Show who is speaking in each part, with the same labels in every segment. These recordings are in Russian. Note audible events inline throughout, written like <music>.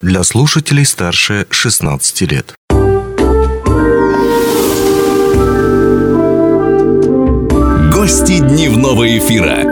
Speaker 1: для слушателей старше 16 лет.
Speaker 2: Гости дневного эфира.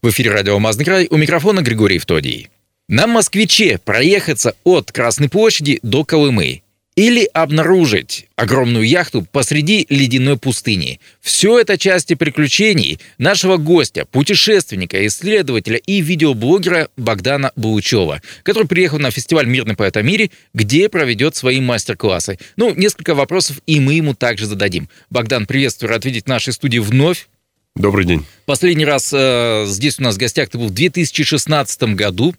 Speaker 3: В эфире радио «Алмазный край» у микрофона Григорий Втодий. На «Москвиче» проехаться от Красной площади до Колымы или обнаружить огромную яхту посреди ледяной пустыни. Все это части приключений нашего гостя, путешественника, исследователя и видеоблогера Богдана Булычева, который приехал на фестиваль «Мирный поэт о мире», где проведет свои мастер-классы. Ну, несколько вопросов и мы ему также зададим. Богдан, приветствую, рад видеть в нашей студии вновь.
Speaker 4: Добрый день.
Speaker 3: Последний раз э, здесь у нас в гостях ты был в 2016 году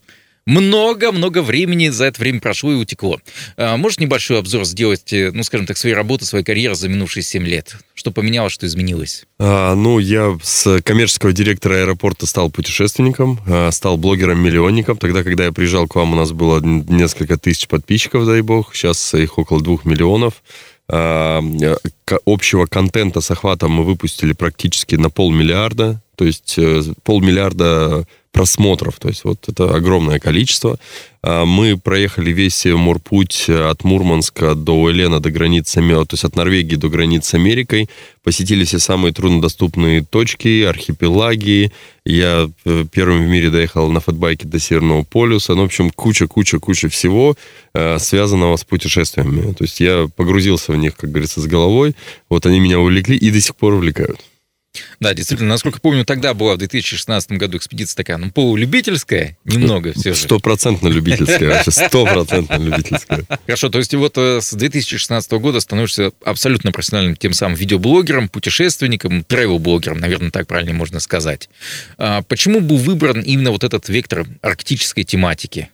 Speaker 3: много-много времени за это время прошло и утекло. А, можешь небольшой обзор сделать, э, ну, скажем так, своей работы, своей карьеры за минувшие 7 лет? Что поменялось, что изменилось?
Speaker 4: А, ну, я с коммерческого директора аэропорта стал путешественником, а, стал блогером-миллионником. Тогда, когда я приезжал к вам, у нас было несколько тысяч подписчиков, дай бог. Сейчас их около двух миллионов. А, общего контента с охватом мы выпустили практически на полмиллиарда. То есть э, полмиллиарда просмотров, то есть вот это огромное количество. А, мы проехали весь морпуть от Мурманска до Уэлена, до границы, то есть от Норвегии до границы Америкой, посетили все самые труднодоступные точки, архипелаги. Я э, первым в мире доехал на фэтбайке до Северного полюса. Ну, в общем, куча-куча-куча всего, э, связанного с путешествиями. То есть я погрузился в них, как говорится, с головой. Вот они меня увлекли и до сих пор увлекают.
Speaker 3: Да, действительно, насколько помню, тогда была в 2016 году экспедиция такая, ну, полулюбительская, немного все
Speaker 4: же. Стопроцентно любительская, вообще стопроцентно любительская.
Speaker 3: Хорошо, то есть вот э, с 2016 года становишься абсолютно профессиональным тем самым видеоблогером, путешественником, travel-блогером, наверное, так правильно можно сказать. А почему был выбран именно вот этот вектор арктической тематики?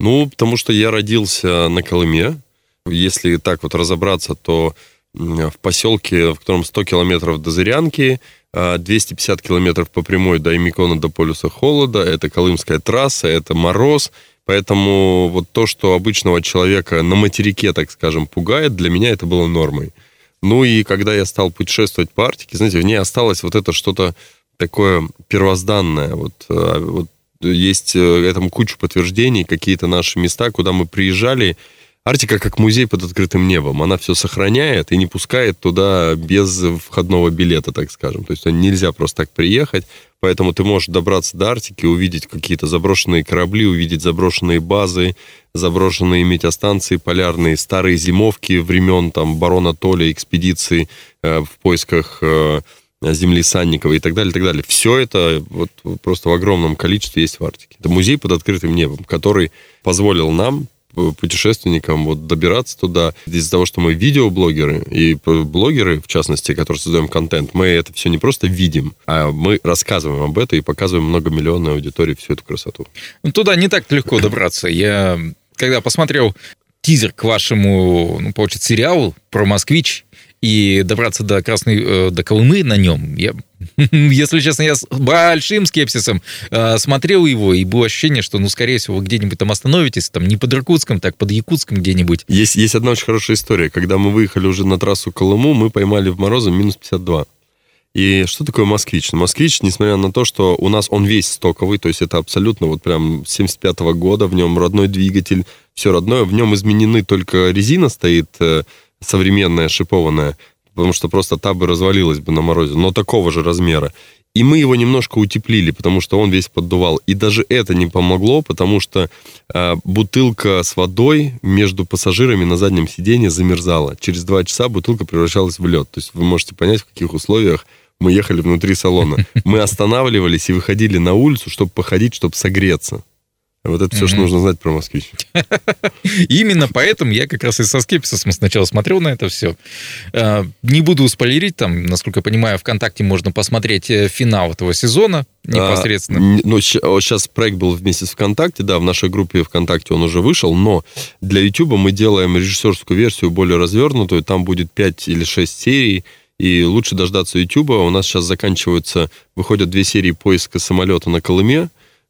Speaker 4: Ну, потому что я родился на Колыме. Если так вот разобраться, то в поселке, в котором 100 километров до Зырянки, 250 а, километров по прямой до Эмикона, до полюса холода, это Колымская трасса, это мороз, поэтому вот то, что обычного человека на материке, так скажем, пугает, для меня это было нормой. Ну и когда я стал путешествовать по Арктике, знаете, в ней осталось вот это что-то такое первозданное, вот, а, вот есть э, этому кучу подтверждений, какие-то наши места, куда мы приезжали, Арктика как музей под открытым небом. Она все сохраняет и не пускает туда без входного билета, так скажем. То есть нельзя просто так приехать. Поэтому ты можешь добраться до Арктики, увидеть какие-то заброшенные корабли, увидеть заброшенные базы, заброшенные метеостанции полярные, старые зимовки времен там барона Толя, экспедиции э, в поисках э, земли Санникова и так далее, и так далее. Все это вот просто в огромном количестве есть в Арктике. Это музей под открытым небом, который позволил нам путешественникам вот добираться туда. Из-за того, что мы видеоблогеры и блогеры, в частности, которые создаем контент, мы это все не просто видим, а мы рассказываем об этом и показываем многомиллионной аудитории всю эту красоту.
Speaker 3: Ну, туда не так легко добраться. Я когда посмотрел тизер к вашему, ну, получится, сериалу про «Москвич», и добраться до Красной, э, до Колымы на нем, я, <laughs> если честно, я с большим скепсисом э, смотрел его, и было ощущение, что, ну, скорее всего, вы где-нибудь там остановитесь, там, не под Иркутском, так под Якутском где-нибудь.
Speaker 4: Есть, есть одна очень хорошая история. Когда мы выехали уже на трассу Колыму, мы поймали в морозы минус 52. И что такое москвич? Москвич, несмотря на то, что у нас он весь стоковый, то есть это абсолютно вот прям 75 -го года, в нем родной двигатель, все родное, в нем изменены только резина стоит э, современная, шипованная, потому что просто та бы развалилась бы на морозе, но такого же размера. И мы его немножко утеплили, потому что он весь поддувал. И даже это не помогло, потому что э, бутылка с водой между пассажирами на заднем сиденье замерзала. Через два часа бутылка превращалась в лед. То есть вы можете понять, в каких условиях мы ехали внутри салона. Мы останавливались и выходили на улицу, чтобы походить, чтобы согреться. Вот это все, mm-hmm. что нужно знать про москвич. <laughs>
Speaker 3: Именно поэтому я как раз и со скепсисом сначала смотрел на это все. А, не буду спойлерить, там, насколько я понимаю, ВКонтакте можно посмотреть э, финал этого сезона непосредственно.
Speaker 4: А, ну, сейчас проект был вместе с ВКонтакте, да, в нашей группе ВКонтакте он уже вышел, но для YouTube мы делаем режиссерскую версию более развернутую, там будет 5 или 6 серий, и лучше дождаться YouTube. У нас сейчас заканчиваются, выходят две серии поиска самолета на Колыме,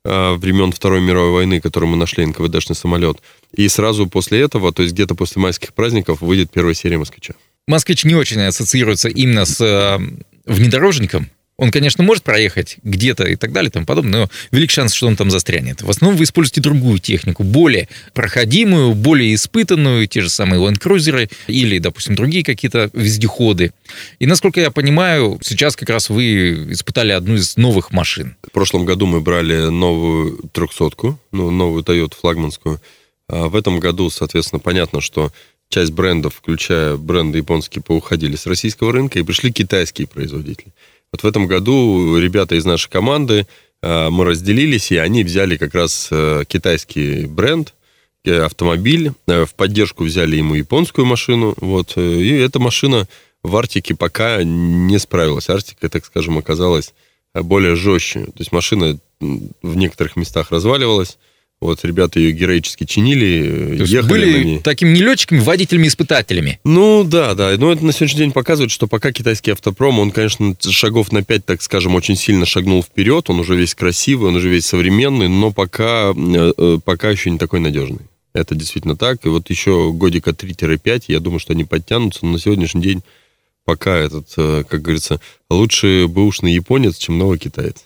Speaker 4: времен Второй мировой войны, который мы нашли, НКВДшный самолет. И сразу после этого, то есть где-то после майских праздников, выйдет первая серия «Москвича».
Speaker 3: «Москвич» не очень ассоциируется именно с э, внедорожником, Он, конечно, может проехать где-то и так далее и тому подобное, но велик шанс, что он там застрянет. В основном вы используете другую технику, более проходимую, более испытанную, те же самые Cruiser или, допустим, другие какие-то вездеходы. И, насколько я понимаю, сейчас как раз вы испытали одну из новых машин.
Speaker 4: В прошлом году мы брали новую трехсотку, ну, новую Toyota флагманскую. А в этом году, соответственно, понятно, что часть брендов, включая бренды японские, поуходили с российского рынка и пришли китайские производители. Вот в этом году ребята из нашей команды, э, мы разделились, и они взяли как раз э, китайский бренд, э, автомобиль, в поддержку взяли ему японскую машину, вот, и эта машина в Арктике пока не справилась. Арктика, так скажем, оказалась более жестче. То есть машина в некоторых местах разваливалась, вот ребята ее героически чинили,
Speaker 3: То
Speaker 4: ехали
Speaker 3: были
Speaker 4: на ней.
Speaker 3: такими не летчиками, водителями-испытателями.
Speaker 4: Ну да, да. Но это на сегодняшний день показывает, что пока китайский автопром, он, конечно, шагов на 5, так скажем, очень сильно шагнул вперед, он уже весь красивый, он уже весь современный, но пока, э, э, пока еще не такой надежный. Это действительно так. И вот еще годика 3-5, я думаю, что они подтянутся, но на сегодняшний день пока этот, э, как говорится, лучше бэушный японец, чем новый китаец.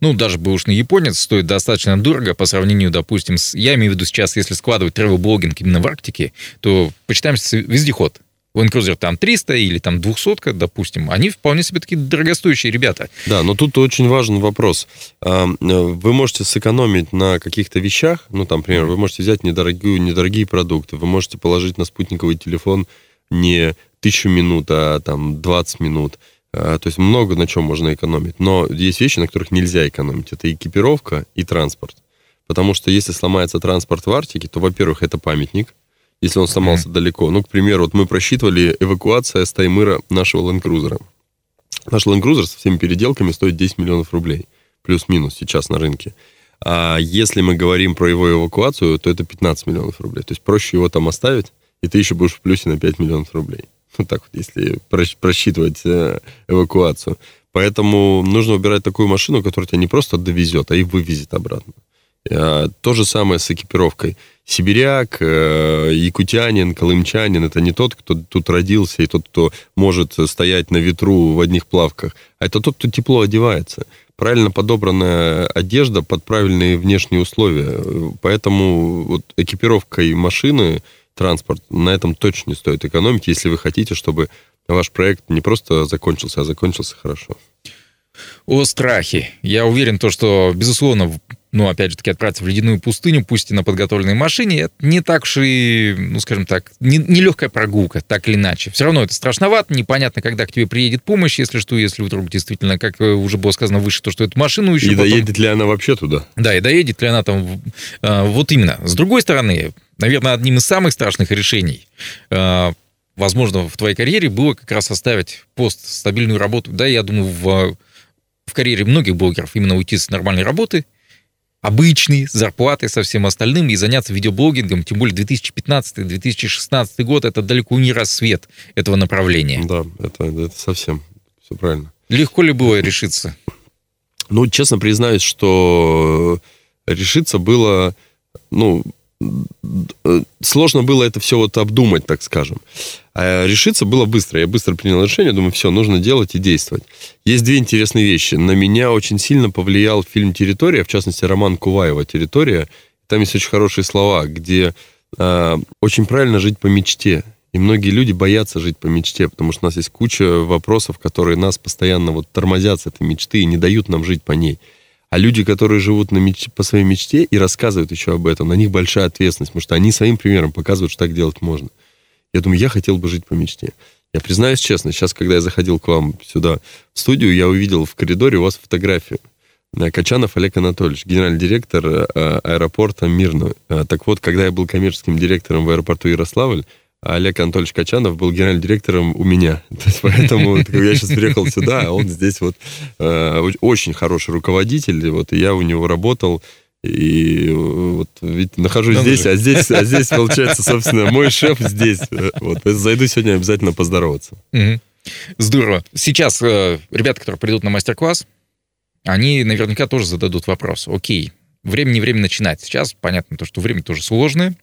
Speaker 3: Ну, даже бэушный японец стоит достаточно дорого по сравнению, допустим, с... Я имею в виду сейчас, если складывать travel-блогинг именно в Арктике, то почитаем вездеход. Land там 300 или там 200, допустим, они вполне себе такие дорогостоящие ребята.
Speaker 4: Да, но тут очень важен вопрос. А, вы можете сэкономить на каких-то вещах, ну, там, например, вы можете взять недорогие, недорогие продукты, вы можете положить на спутниковый телефон не тысячу минут, а там 20 минут. А, то есть много на чем можно экономить. Но есть вещи, на которых нельзя экономить. Это экипировка и транспорт. Потому что если сломается транспорт в Арктике, то, во-первых, это памятник, если он сломался mm-hmm. далеко. Ну, к примеру, вот мы просчитывали эвакуация с Таймыра нашего ленд-крузера. Наш ленд-крузер со всеми переделками стоит 10 миллионов рублей. Плюс-минус сейчас на рынке. А если мы говорим про его эвакуацию, то это 15 миллионов рублей. То есть проще его там оставить, и ты еще будешь в плюсе на 5 миллионов рублей. <laughs> Вот так вот, если просчитывать э, эвакуацию. Поэтому нужно выбирать такую машину, которая тебя не просто довезет, а и вывезет обратно. А, то же самое с экипировкой. Сибиряк, э, якутянин, колымчанин – это не тот, кто тут родился, и тот, кто может стоять на ветру в одних плавках, а это тот, кто тепло одевается. Правильно подобранная одежда под правильные внешние условия. Поэтому вот экипировка и машины – транспорт. На этом точно не стоит экономить, если вы хотите, чтобы ваш проект не просто закончился, а закончился хорошо.
Speaker 3: О страхе. Я уверен, то, что, безусловно, ну, опять же таки, отправиться в ледяную пустыню, пусть и на подготовленной машине, это не так уж и, ну, скажем так, не, не легкая прогулка, так или иначе. Все равно это страшновато, непонятно, когда к тебе приедет помощь, если что, если вдруг действительно, как уже было сказано выше, то, что эту машину еще
Speaker 4: И
Speaker 3: потом...
Speaker 4: доедет ли она вообще туда?
Speaker 3: Да, и доедет ли она там... А, вот именно. С другой стороны, наверное, одним из самых страшных решений а, возможно, в твоей карьере было как раз оставить пост, стабильную работу. Да, я думаю, в, в карьере многих блогеров именно уйти с нормальной работы, обычной, зарплатой, со всем остальным, и заняться видеоблогингом, тем более 2015-2016 год, это далеко не рассвет этого направления.
Speaker 4: Да, это, это совсем все правильно.
Speaker 3: Легко ли было решиться?
Speaker 4: Ну, честно признаюсь, что решиться было, ну, сложно было это все вот обдумать, так скажем. А решиться было быстро. Я быстро принял решение, думаю, все, нужно делать и действовать. Есть две интересные вещи. На меня очень сильно повлиял фильм «Территория», в частности, роман Куваева «Территория». Там есть очень хорошие слова, где э, очень правильно жить по мечте. И многие люди боятся жить по мечте, потому что у нас есть куча вопросов, которые нас постоянно вот тормозят с этой мечты и не дают нам жить по ней. А люди, которые живут на меч... по своей мечте и рассказывают еще об этом, на них большая ответственность, потому что они своим примером показывают, что так делать можно. Я думаю, я хотел бы жить по мечте. Я признаюсь честно, сейчас, когда я заходил к вам сюда в студию, я увидел в коридоре у вас фотографию. Э, Качанов Олег Анатольевич, генеральный директор э, аэропорта Мирно. Э, так вот, когда я был коммерческим директором в аэропорту Ярославль, а Олег Анатольевич Качанов был генеральным директором у меня. <laughs> То есть, поэтому, я сейчас приехал сюда, он здесь вот э, очень хороший руководитель, вот, и я у него работал, и вот ведь нахожусь ну, здесь, а здесь, а здесь, <laughs> получается, собственно, мой шеф здесь. Вот, зайду сегодня обязательно поздороваться.
Speaker 3: Угу. Здорово. Сейчас э, ребята, которые придут на мастер-класс, они наверняка тоже зададут вопрос. Окей, время не время начинать. Сейчас понятно, то, что время тоже сложное,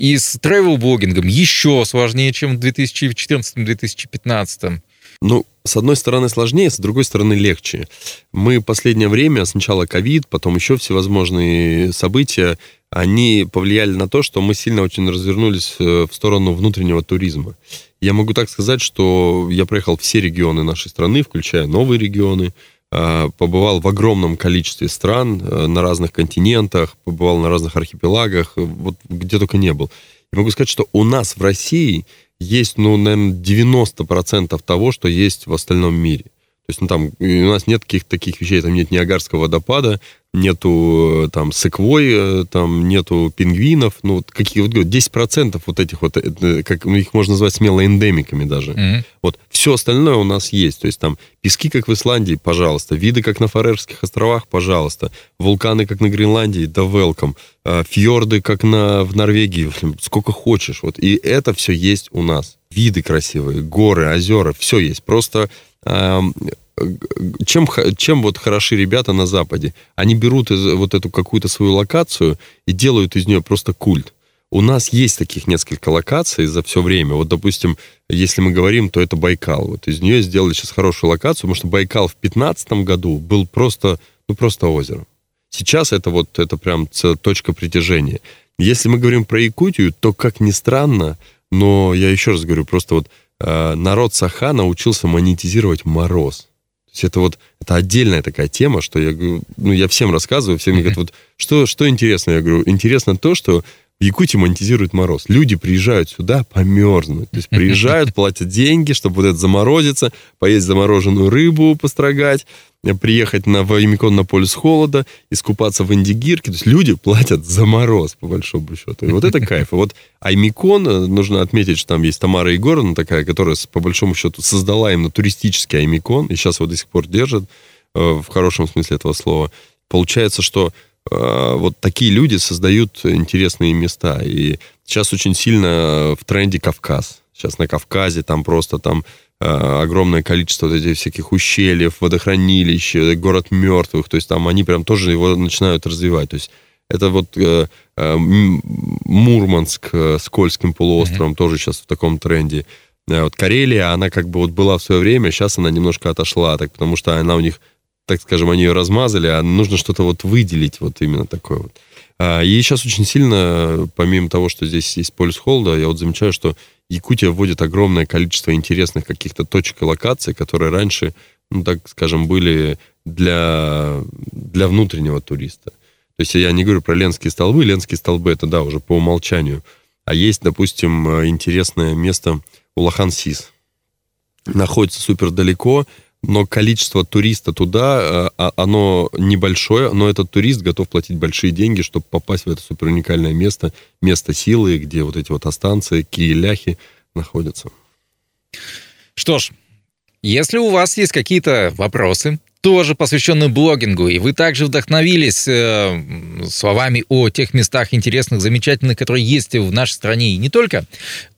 Speaker 3: и с travel-блогингом еще сложнее, чем в 2014-2015.
Speaker 4: Ну, с одной стороны сложнее, с другой стороны легче. Мы последнее время, сначала ковид, потом еще всевозможные события, они повлияли на то, что мы сильно очень развернулись э, в сторону внутреннего туризма. Я могу так сказать, что я проехал все регионы нашей страны, включая новые регионы, побывал в огромном количестве стран э, на разных континентах, побывал на разных архипелагах, вот где только не был. Я могу сказать, что у нас в России есть, ну, наверное, 90% того, что есть в остальном мире. То есть, ну, там, у нас нет каких-то таких вещей, там нет Ниагарского водопада, нету там секвой, э, там нету пингвинов, ну, вот какие вот 10% вот этих вот, э, как их можно назвать смело эндемиками даже. Mm-hmm. Вот, все остальное у нас есть, то есть там пески, как в Исландии, пожалуйста, виды, как на Фарерских островах, пожалуйста, вулканы, как на Гренландии, да welcome, а, фьорды, как на, в Норвегии, сколько хочешь, вот, и это все есть у нас. Виды красивые, горы, озера, все есть, просто чем, чем вот хороши ребята на Западе? Они берут из, вот эту какую-то свою локацию и делают из нее просто культ. У нас есть таких несколько локаций за все время. Вот, допустим, если мы говорим, то это Байкал. Вот из нее сделали сейчас хорошую локацию, потому что Байкал в 2015 году был просто, ну, просто озером. Сейчас это вот, это прям точка притяжения. Если мы говорим про Якутию, то, как ни странно, но я еще раз говорю, просто вот э, народ Саха научился монетизировать мороз. То есть это вот это отдельная такая тема, что я ну я всем рассказываю, все мне говорят, вот что что интересно, я говорю, интересно то, что в Якутии монетизируют мороз. Люди приезжают сюда померзнуть. То есть <laughs> приезжают, платят деньги, чтобы вот это заморозиться, поесть замороженную рыбу, построгать, приехать на Ваймикон на полюс холода, искупаться в Индигирке. То есть люди платят за мороз, по большому счету. И вот это кайф. И вот Аймикон, э, нужно отметить, что там есть Тамара Егоровна такая, которая, по большому счету, создала именно туристический Аймикон, и сейчас его до сих пор держит, э, в хорошем смысле этого слова. Получается, что вот такие люди создают интересные места. И сейчас очень сильно в тренде Кавказ. Сейчас на Кавказе там просто там Э, огромное количество вот этих всяких ущельев, водохранилищ, э, город мертвых, то есть там они прям тоже его начинают развивать. То есть это вот э, э, Мурманск э, с Кольским полуостровом mm-hmm. тоже сейчас в таком тренде. Э, вот Карелия, она как бы вот была в свое время, сейчас она немножко отошла, так потому что она у них, так скажем, они ее размазали, а нужно что-то вот выделить, вот именно такое вот. А, и сейчас очень сильно, помимо того, что здесь есть полюс холода, я вот замечаю, что Якутия вводит огромное количество интересных каких-то точек и локаций, которые раньше, ну, так скажем, были для, для внутреннего туриста. То есть я не говорю про Ленские столбы. Ленские столбы это, да, уже по умолчанию. А есть, допустим, интересное место Улахан-Сис. Находится супер далеко, но количество туриста туда, э, а, оно небольшое, но этот турист готов платить большие деньги, чтобы попасть в это супер уникальное место, место силы, где вот эти вот останции, киеляхи находятся.
Speaker 3: Что ж, если у вас есть какие-то вопросы, тоже посвященный блогингу, и вы также вдохновились э, словами о тех местах интересных, замечательных, которые есть в нашей стране. И не только,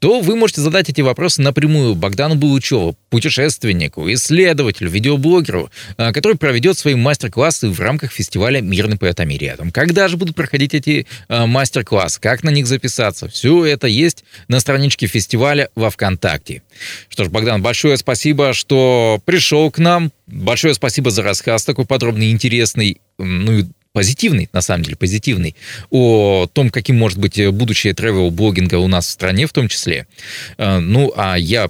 Speaker 3: то вы можете задать эти вопросы напрямую Богдану Булычеву, путешественнику, исследователю, видеоблогеру, э, который проведет свои мастер-классы в рамках фестиваля «Мирный поэтомириадом». Когда же будут проходить эти э, мастер-классы, как на них записаться, все это есть на страничке фестиваля во ВКонтакте. Что ж, Богдан, большое спасибо, что пришел к нам, Большое спасибо за рассказ такой подробный, интересный, ну и позитивный, на самом деле, позитивный, о том, каким может быть будущее travel-блогинга у нас в стране в том числе. Э, ну, а я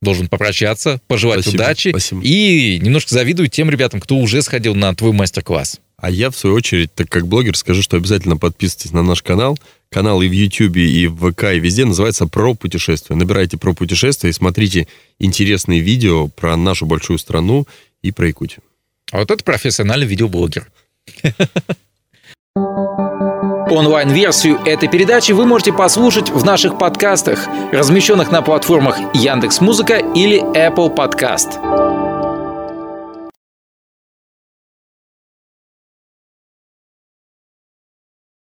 Speaker 3: должен попрощаться, пожелать спасибо, удачи спасибо. и немножко завидую тем ребятам, кто уже сходил на твой мастер-класс.
Speaker 4: А я, в свою очередь, так как блогер, скажу, что обязательно подписывайтесь на наш канал. Канал и в YouTube, и в ВК, и везде называется «Про путешествия». Набирайте «Про путешествия» и смотрите интересные видео про нашу большую страну и про Якутию.
Speaker 3: А вот это профессиональный видеоблогер. Онлайн-версию этой передачи вы можете послушать в наших подкастах, размещенных на платформах Яндекс.Музыка или Apple Podcast.